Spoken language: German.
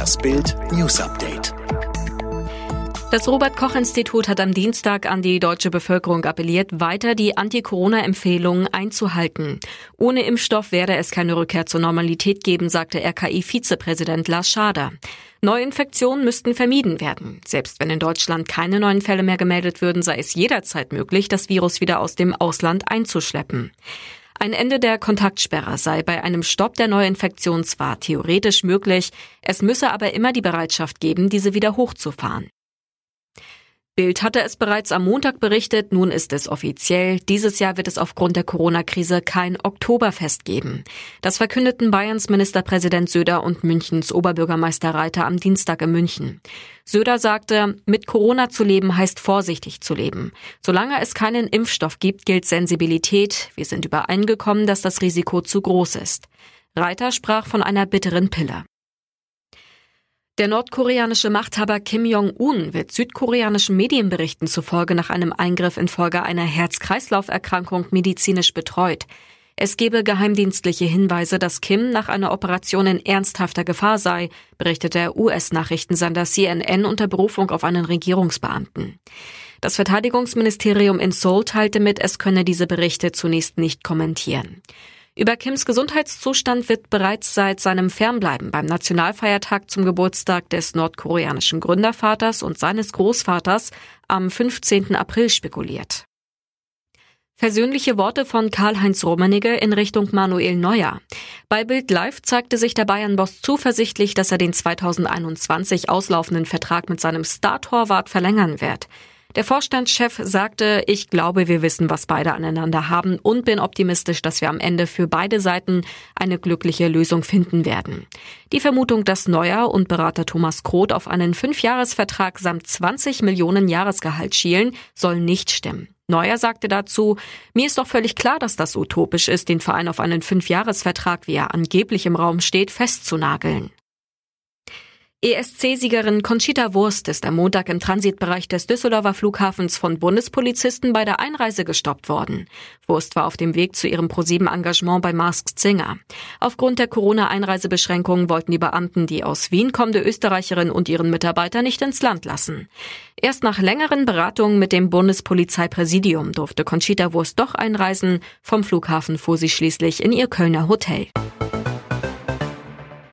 Das Bild News Update. Das Robert Koch Institut hat am Dienstag an die deutsche Bevölkerung appelliert, weiter die Anti-Corona-Empfehlungen einzuhalten. Ohne Impfstoff werde es keine Rückkehr zur Normalität geben, sagte RKI-Vizepräsident Lars Schader. Neuinfektionen müssten vermieden werden. Selbst wenn in Deutschland keine neuen Fälle mehr gemeldet würden, sei es jederzeit möglich, das Virus wieder aus dem Ausland einzuschleppen. Ein Ende der Kontaktsperre sei bei einem Stopp der Neuinfektion zwar theoretisch möglich, es müsse aber immer die Bereitschaft geben, diese wieder hochzufahren. Bild hatte es bereits am Montag berichtet, nun ist es offiziell. Dieses Jahr wird es aufgrund der Corona-Krise kein Oktoberfest geben. Das verkündeten Bayerns Ministerpräsident Söder und Münchens Oberbürgermeister Reiter am Dienstag in München. Söder sagte, mit Corona zu leben heißt vorsichtig zu leben. Solange es keinen Impfstoff gibt, gilt Sensibilität. Wir sind übereingekommen, dass das Risiko zu groß ist. Reiter sprach von einer bitteren Pille. Der nordkoreanische Machthaber Kim Jong-un wird südkoreanischen Medienberichten zufolge nach einem Eingriff infolge einer Herz-Kreislauf-Erkrankung medizinisch betreut. Es gebe geheimdienstliche Hinweise, dass Kim nach einer Operation in ernsthafter Gefahr sei, berichtet der US-Nachrichtensender CNN unter Berufung auf einen Regierungsbeamten. Das Verteidigungsministerium in Seoul teilte mit, es könne diese Berichte zunächst nicht kommentieren. Über Kims Gesundheitszustand wird bereits seit seinem Fernbleiben beim Nationalfeiertag zum Geburtstag des nordkoreanischen Gründervaters und seines Großvaters am 15. April spekuliert. Versöhnliche Worte von Karl-Heinz Rummenigge in Richtung Manuel Neuer. Bei Bild Live zeigte sich der Bayern-Boss zuversichtlich, dass er den 2021 auslaufenden Vertrag mit seinem Star-Torwart verlängern wird. Der Vorstandschef sagte, ich glaube, wir wissen, was beide aneinander haben und bin optimistisch, dass wir am Ende für beide Seiten eine glückliche Lösung finden werden. Die Vermutung, dass Neuer und Berater Thomas Kroth auf einen Fünfjahresvertrag samt 20 Millionen Jahresgehalt schielen, soll nicht stimmen. Neuer sagte dazu, mir ist doch völlig klar, dass das utopisch ist, den Verein auf einen Fünfjahresvertrag, wie er angeblich im Raum steht, festzunageln. ESC-Siegerin Conchita Wurst ist am Montag im Transitbereich des Düsseldorfer Flughafens von Bundespolizisten bei der Einreise gestoppt worden. Wurst war auf dem Weg zu ihrem ProSieben-Engagement bei Masked Singer. Aufgrund der Corona-Einreisebeschränkungen wollten die Beamten die aus Wien kommende Österreicherin und ihren Mitarbeiter nicht ins Land lassen. Erst nach längeren Beratungen mit dem Bundespolizeipräsidium durfte Conchita Wurst doch einreisen. Vom Flughafen fuhr sie schließlich in ihr Kölner Hotel.